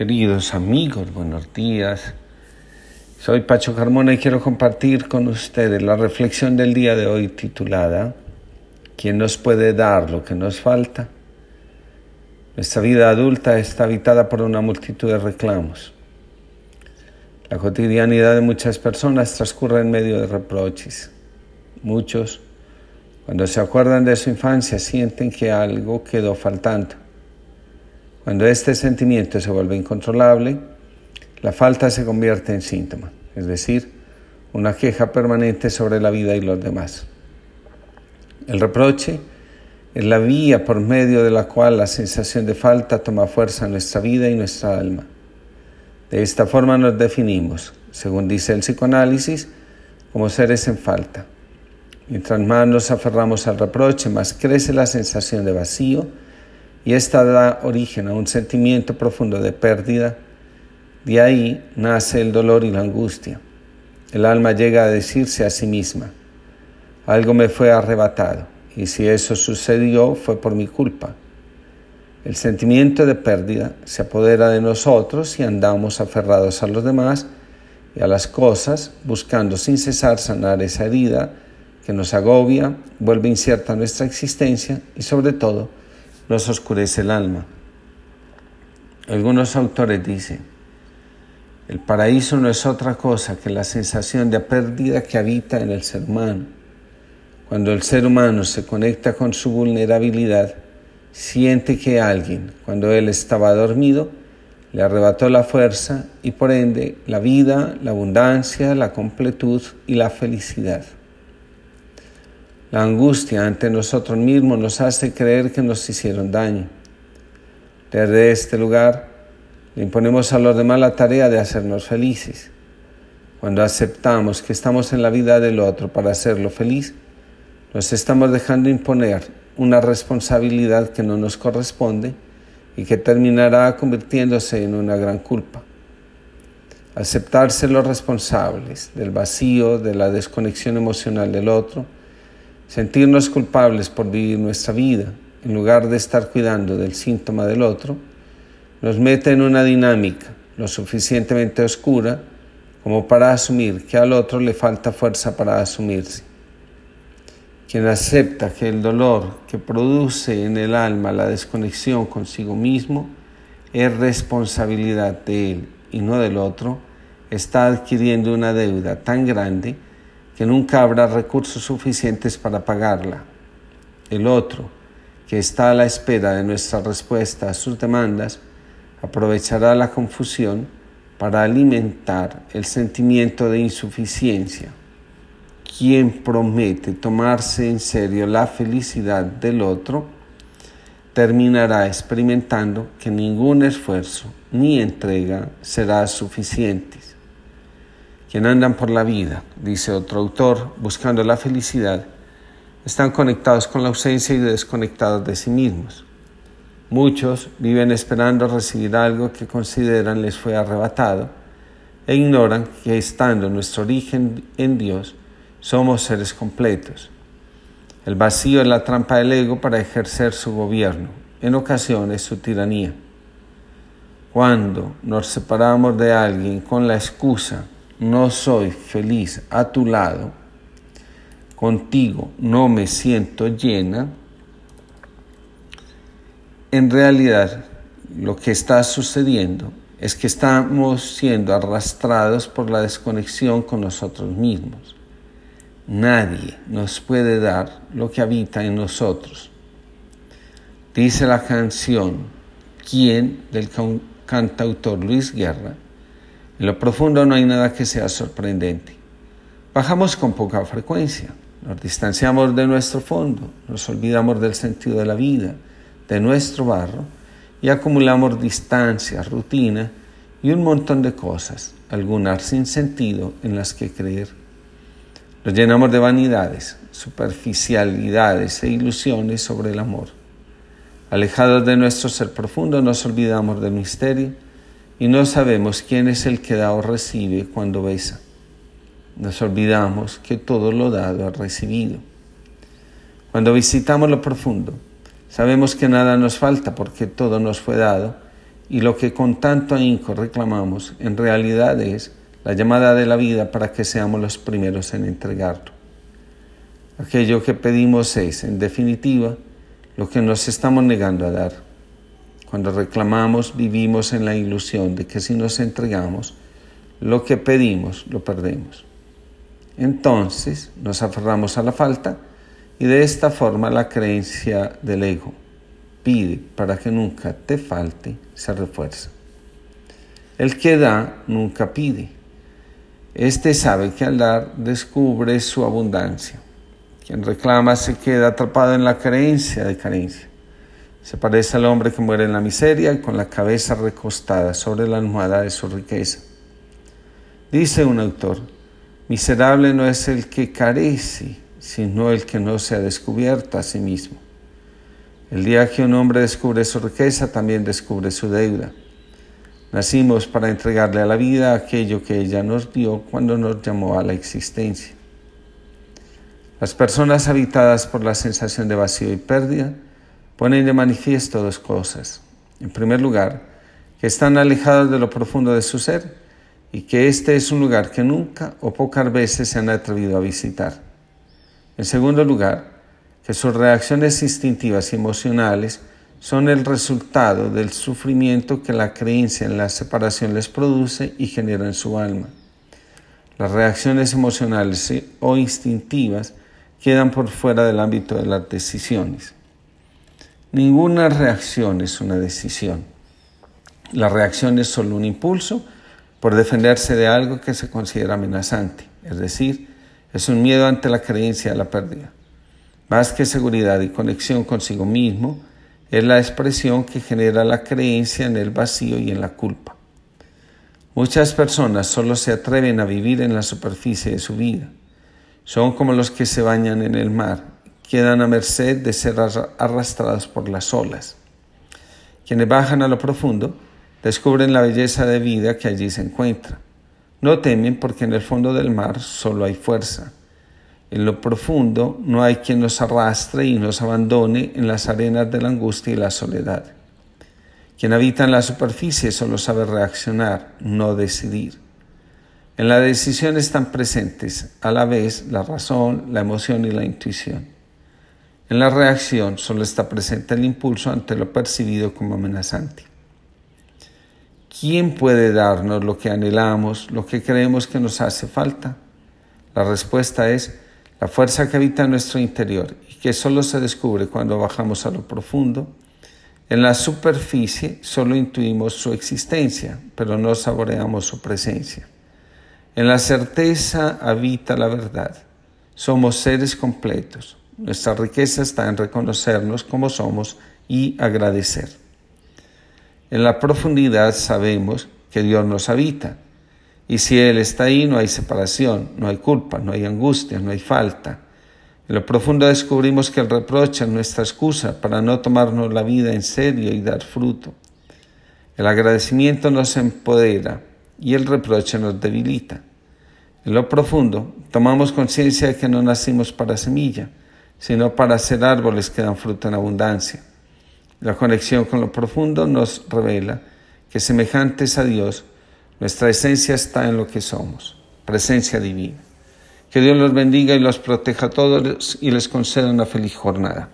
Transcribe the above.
Queridos amigos, buenos días. Soy Pacho Carmona y quiero compartir con ustedes la reflexión del día de hoy titulada ¿Quién nos puede dar lo que nos falta? Nuestra vida adulta está habitada por una multitud de reclamos. La cotidianidad de muchas personas transcurre en medio de reproches. Muchos, cuando se acuerdan de su infancia, sienten que algo quedó faltando cuando este sentimiento se vuelve incontrolable, la falta se convierte en síntoma, es decir, una queja permanente sobre la vida y los demás. El reproche es la vía por medio de la cual la sensación de falta toma fuerza en nuestra vida y nuestra alma. De esta forma nos definimos, según dice el psicoanálisis, como seres en falta. Mientras más nos aferramos al reproche, más crece la sensación de vacío, y esta da origen a un sentimiento profundo de pérdida. De ahí nace el dolor y la angustia. El alma llega a decirse a sí misma, algo me fue arrebatado y si eso sucedió fue por mi culpa. El sentimiento de pérdida se apodera de nosotros y andamos aferrados a los demás y a las cosas, buscando sin cesar sanar esa herida que nos agobia, vuelve incierta nuestra existencia y sobre todo nos oscurece el alma. Algunos autores dicen, el paraíso no es otra cosa que la sensación de pérdida que habita en el ser humano. Cuando el ser humano se conecta con su vulnerabilidad, siente que alguien, cuando él estaba dormido, le arrebató la fuerza y por ende la vida, la abundancia, la completud y la felicidad. La angustia ante nosotros mismos nos hace creer que nos hicieron daño. Desde este lugar le imponemos a los demás la tarea de hacernos felices. Cuando aceptamos que estamos en la vida del otro para hacerlo feliz, nos estamos dejando imponer una responsabilidad que no nos corresponde y que terminará convirtiéndose en una gran culpa. Aceptarse los responsables del vacío, de la desconexión emocional del otro, sentirnos culpables por vivir nuestra vida, en lugar de estar cuidando del síntoma del otro, nos mete en una dinámica lo suficientemente oscura como para asumir que al otro le falta fuerza para asumirse. Quien acepta que el dolor que produce en el alma la desconexión consigo mismo es responsabilidad de él y no del otro, está adquiriendo una deuda tan grande que nunca habrá recursos suficientes para pagarla. El otro, que está a la espera de nuestra respuesta a sus demandas, aprovechará la confusión para alimentar el sentimiento de insuficiencia. Quien promete tomarse en serio la felicidad del otro, terminará experimentando que ningún esfuerzo ni entrega será suficiente quien andan por la vida, dice otro autor, buscando la felicidad, están conectados con la ausencia y desconectados de sí mismos. Muchos viven esperando recibir algo que consideran les fue arrebatado e ignoran que estando nuestro origen en Dios, somos seres completos. El vacío es la trampa del ego para ejercer su gobierno, en ocasiones su tiranía. Cuando nos separamos de alguien con la excusa no soy feliz a tu lado, contigo no me siento llena, en realidad lo que está sucediendo es que estamos siendo arrastrados por la desconexión con nosotros mismos. Nadie nos puede dar lo que habita en nosotros. Dice la canción ¿Quién? del cantautor Luis Guerra en lo profundo no hay nada que sea sorprendente. Bajamos con poca frecuencia, nos distanciamos de nuestro fondo, nos olvidamos del sentido de la vida, de nuestro barro y acumulamos distancia, rutina y un montón de cosas, algunas sin sentido en las que creer. Nos llenamos de vanidades, superficialidades e ilusiones sobre el amor. Alejados de nuestro ser profundo nos olvidamos del misterio y no sabemos quién es el que da o recibe cuando besa. Nos olvidamos que todo lo dado ha recibido. Cuando visitamos lo profundo, sabemos que nada nos falta porque todo nos fue dado y lo que con tanto ahínco reclamamos en realidad es la llamada de la vida para que seamos los primeros en entregarlo. Aquello que pedimos es, en definitiva, lo que nos estamos negando a dar. Cuando reclamamos vivimos en la ilusión de que si nos entregamos, lo que pedimos lo perdemos. Entonces nos aferramos a la falta y de esta forma la creencia del ego pide para que nunca te falte se refuerza. El que da nunca pide. Este sabe que al dar descubre su abundancia. Quien reclama se queda atrapado en la creencia de carencia. Se parece al hombre que muere en la miseria y con la cabeza recostada sobre la almohada de su riqueza. Dice un autor, miserable no es el que carece, sino el que no se ha descubierto a sí mismo. El día que un hombre descubre su riqueza, también descubre su deuda. Nacimos para entregarle a la vida aquello que ella nos dio cuando nos llamó a la existencia. Las personas habitadas por la sensación de vacío y pérdida ponen de manifiesto dos cosas. En primer lugar, que están alejados de lo profundo de su ser y que este es un lugar que nunca o pocas veces se han atrevido a visitar. En segundo lugar, que sus reacciones instintivas y emocionales son el resultado del sufrimiento que la creencia en la separación les produce y genera en su alma. Las reacciones emocionales o instintivas quedan por fuera del ámbito de las decisiones. Ninguna reacción es una decisión. La reacción es solo un impulso por defenderse de algo que se considera amenazante, es decir, es un miedo ante la creencia de la pérdida. Más que seguridad y conexión consigo mismo, es la expresión que genera la creencia en el vacío y en la culpa. Muchas personas solo se atreven a vivir en la superficie de su vida. Son como los que se bañan en el mar quedan a merced de ser arrastrados por las olas. Quienes bajan a lo profundo descubren la belleza de vida que allí se encuentra. No temen porque en el fondo del mar solo hay fuerza. En lo profundo no hay quien nos arrastre y nos abandone en las arenas de la angustia y la soledad. Quien habita en la superficie solo sabe reaccionar, no decidir. En la decisión están presentes a la vez la razón, la emoción y la intuición. En la reacción solo está presente el impulso ante lo percibido como amenazante. ¿Quién puede darnos lo que anhelamos, lo que creemos que nos hace falta? La respuesta es la fuerza que habita en nuestro interior y que solo se descubre cuando bajamos a lo profundo. En la superficie solo intuimos su existencia, pero no saboreamos su presencia. En la certeza habita la verdad. Somos seres completos, nuestra riqueza está en reconocernos como somos y agradecer. En la profundidad sabemos que Dios nos habita. Y si Él está ahí, no hay separación, no hay culpa, no hay angustia, no hay falta. En lo profundo descubrimos que el reproche es nuestra excusa para no tomarnos la vida en serio y dar fruto. El agradecimiento nos empodera y el reproche nos debilita. En lo profundo tomamos conciencia de que no nacimos para semilla, sino para ser árboles que dan fruto en abundancia. La conexión con lo profundo nos revela que semejantes a Dios, nuestra esencia está en lo que somos, presencia divina. Que Dios los bendiga y los proteja a todos y les conceda una feliz jornada.